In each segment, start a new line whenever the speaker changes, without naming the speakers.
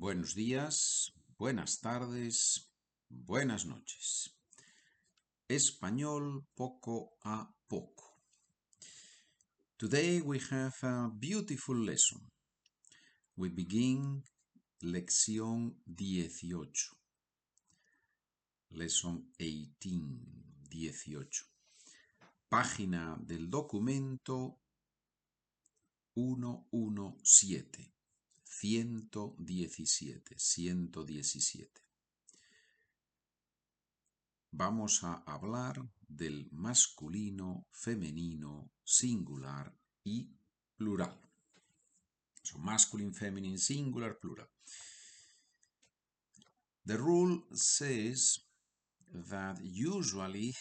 Buenos días, buenas tardes, buenas noches. Español poco a poco. Today we have a beautiful lesson. We begin lección 18. Lesson 18, 18. Página del documento 117. 117, 117. Vamos a hablar del masculino, femenino, singular y plural. So masculine, feminine, singular, plural. The rule says that usually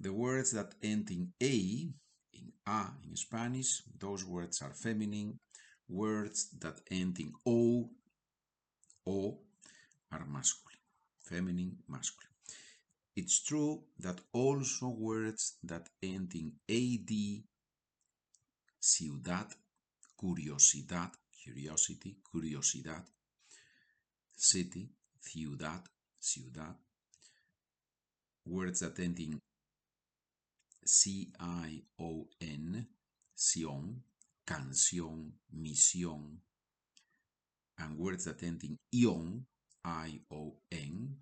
the words that end in A, in A in Spanish, those words are feminine. Words that end in O, O are masculine, feminine, masculine. It's true that also words that end in AD, ciudad, curiosidad, curiosity, curiosidad, city, ciudad, ciudad, words that end in C-I-O-N, sion, canción, misión, and words that end in ion, I-O-N,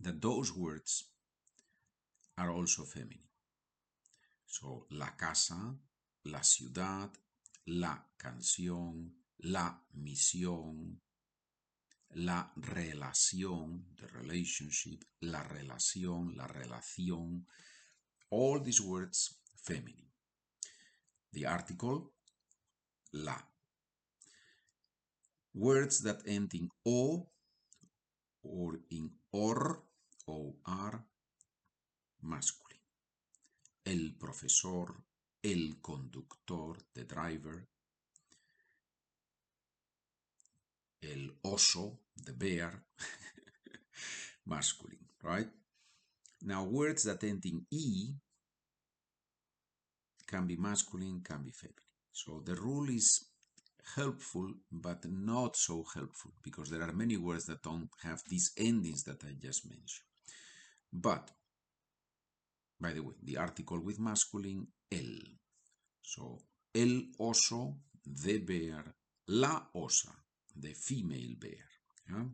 that those words are also feminine. So, la casa, la ciudad, la canción, la misión, la relación, the relationship, la relación, la relación, all these words feminine. The article, la. Words that end in o or in or, or, masculine. El profesor, el conductor, the driver. El oso, the bear, masculine, right? Now, words that end in E can be masculine, can be feminine. So the rule is helpful, but not so helpful because there are many words that don't have these endings that I just mentioned. But, by the way, the article with masculine, el. So, el oso, the bear, la osa, the female bear. Yeah?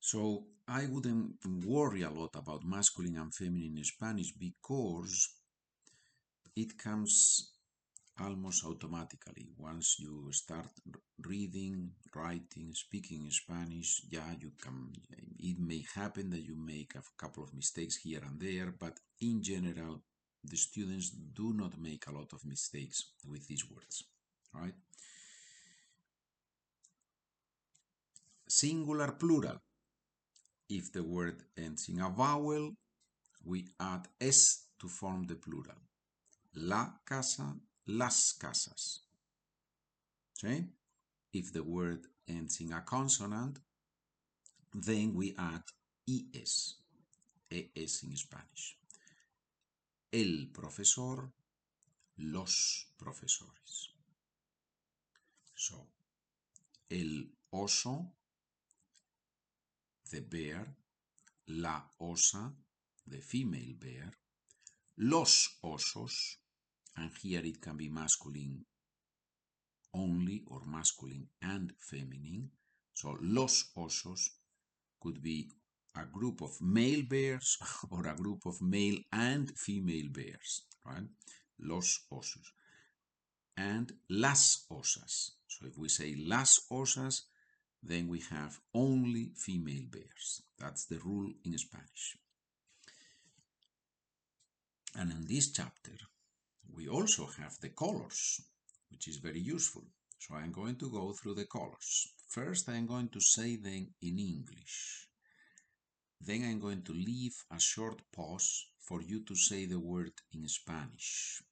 So, I wouldn't worry a lot about masculine and feminine in Spanish because it comes almost automatically. Once you start reading writing speaking spanish yeah you can it may happen that you make a couple of mistakes here and there but in general the students do not make a lot of mistakes with these words right? Singular plural. If the word ends in a vowel we add s to form the plural la casa, las casas. Okay? If the word ends in a consonant, then we add es, es in Spanish. El profesor, los profesores. So, el oso, the bear, la osa, the female bear, los osos, and here it can be masculine only or masculine and feminine. So los osos could be a group of male bears or a group of male and female bears, right? Los osos. And las osas. So if we say las osas, then we have only female bears. That's the rule in Spanish. And in this chapter, we also have the colors, which is very useful. So I'm going to go through the colors. First, I'm going to say them in English. Then I'm going to leave a short pause for you to say the word in Spanish.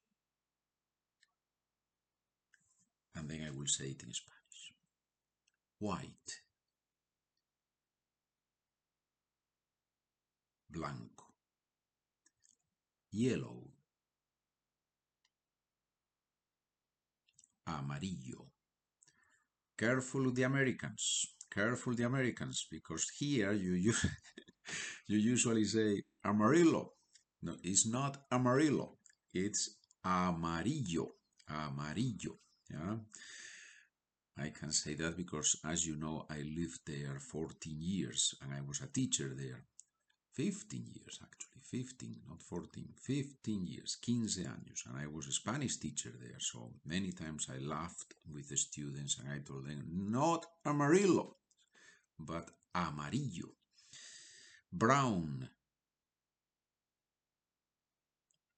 And then I will say it in Spanish. White. Blanco. Yellow. amarillo, careful the Americans. Careful the Americans, because here you you, you usually say amarillo. No, it's not amarillo. It's amarillo. Amarillo. Yeah. I can say that because, as you know, I lived there 14 years and I was a teacher there. 15 years, actually. 15, not 14. 15 years, 15 años. And I was a Spanish teacher there. So many times I laughed with the students and I told them, not amarillo, but amarillo. Brown.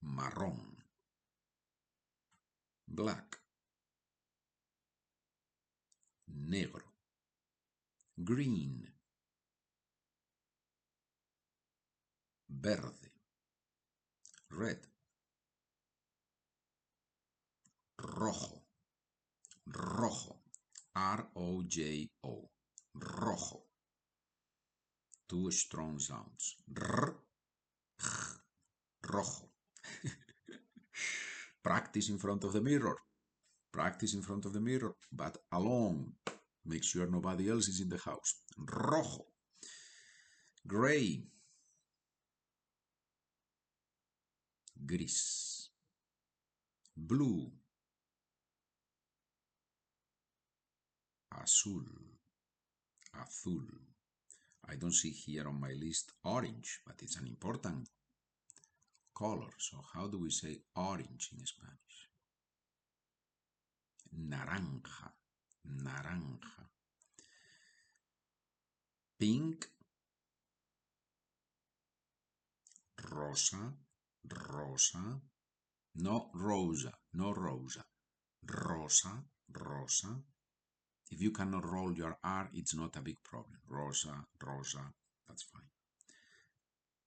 Marrón. Black. Negro. Green. Verde. Red. Rojo. Rojo. R-O-J-O. Rojo. Two strong sounds. Rojo. Practice in front of the mirror. Practice in front of the mirror, but alone. Make sure nobody else is in the house. Rojo. Gray. Gris. Blue. Azul. Azul. I don't see here on my list orange, but it's an important color. So how do we say orange in Spanish? Naranja, naranja. Pink, rosa, rosa. No rosa, no rosa. Rosa, rosa. If you cannot roll your R, it's not a big problem. Rosa, rosa, that's fine.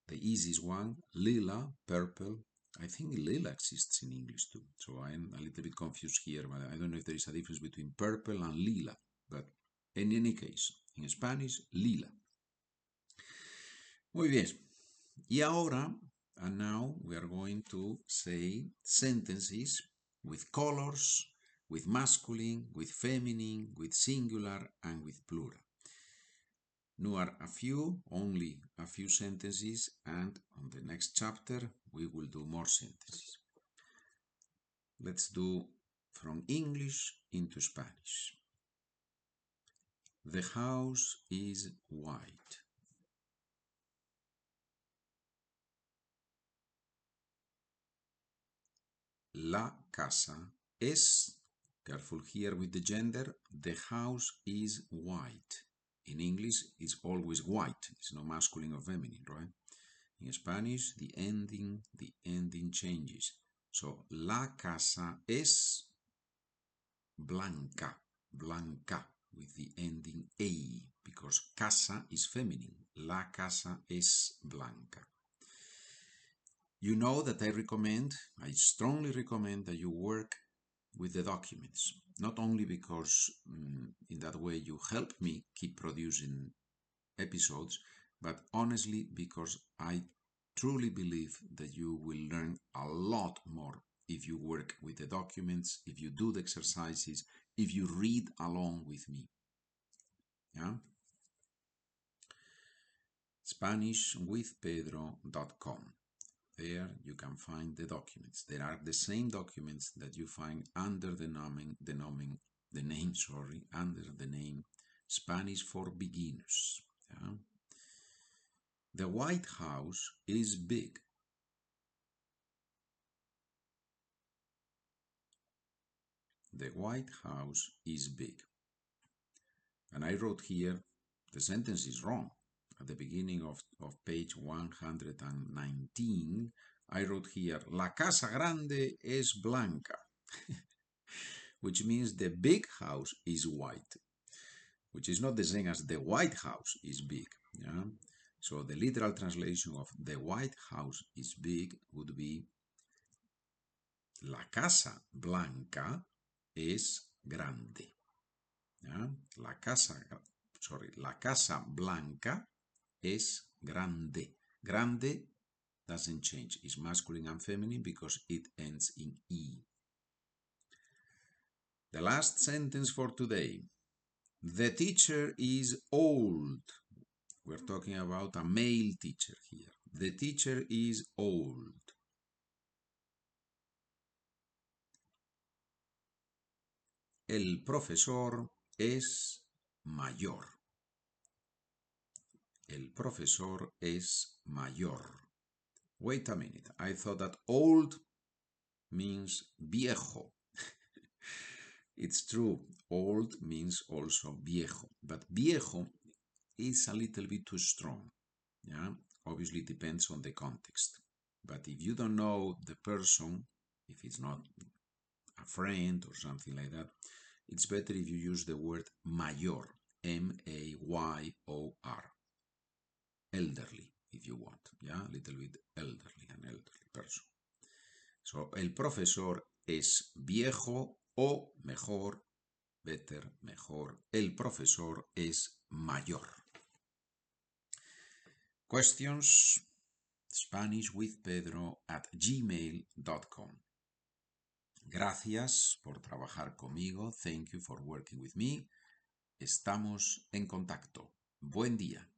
The easiest one, lila, purple. I think lila exists in English too. So I'm a little bit confused here, but I don't know if there is a difference between purple and lila. But in any case, in Spanish, lila. Muy bien. Y ahora, and now we are going to say sentences with colors, with masculine, with feminine, with singular, and with plural. Now are a few, only a few sentences, and on the next chapter we will do more sentences. Let's do from English into Spanish. The house is white. La casa es, careful here with the gender, the house is white. In English, it's always white. It's no masculine or feminine, right? In Spanish, the ending, the ending changes. So, la casa es blanca, blanca, with the ending a, because casa is feminine. La casa es blanca. You know that I recommend, I strongly recommend that you work with the documents, not only because um, in that way you help me keep producing episodes, but honestly because I truly believe that you will learn a lot more if you work with the documents, if you do the exercises, if you read along with me. Yeah? SpanishWithPedro.com there you can find the documents. There are the same documents that you find under the name, the name, the name, sorry, under the name Spanish for Beginners. Yeah? The White House is big. The White House is big. And I wrote here, the sentence is wrong at the beginning of, of page 119, I wrote here, La casa grande es blanca, which means the big house is white, which is not the same as the White House is big. Yeah? So the literal translation of the White House is big would be La casa blanca es grande. Yeah? La casa, sorry, la casa blanca es grande. Grande doesn't change. It's masculine and feminine because it ends in E. The last sentence for today. The teacher is old. We're talking about a male teacher here. The teacher is old. El profesor es mayor. El profesor es mayor. Wait a minute. I thought that old means viejo. it's true. Old means also viejo. But viejo is a little bit too strong. Yeah. Obviously, it depends on the context. But if you don't know the person, if it's not a friend or something like that, it's better if you use the word mayor, M A Y O R. Elderly, if you want, yeah, a little bit elderly, an elderly person. So, el profesor es viejo o mejor, better, mejor, el profesor es mayor. Questions Spanish with Pedro at gmail.com. Gracias por trabajar conmigo. Thank you for working with me. Estamos en contacto. Buen día.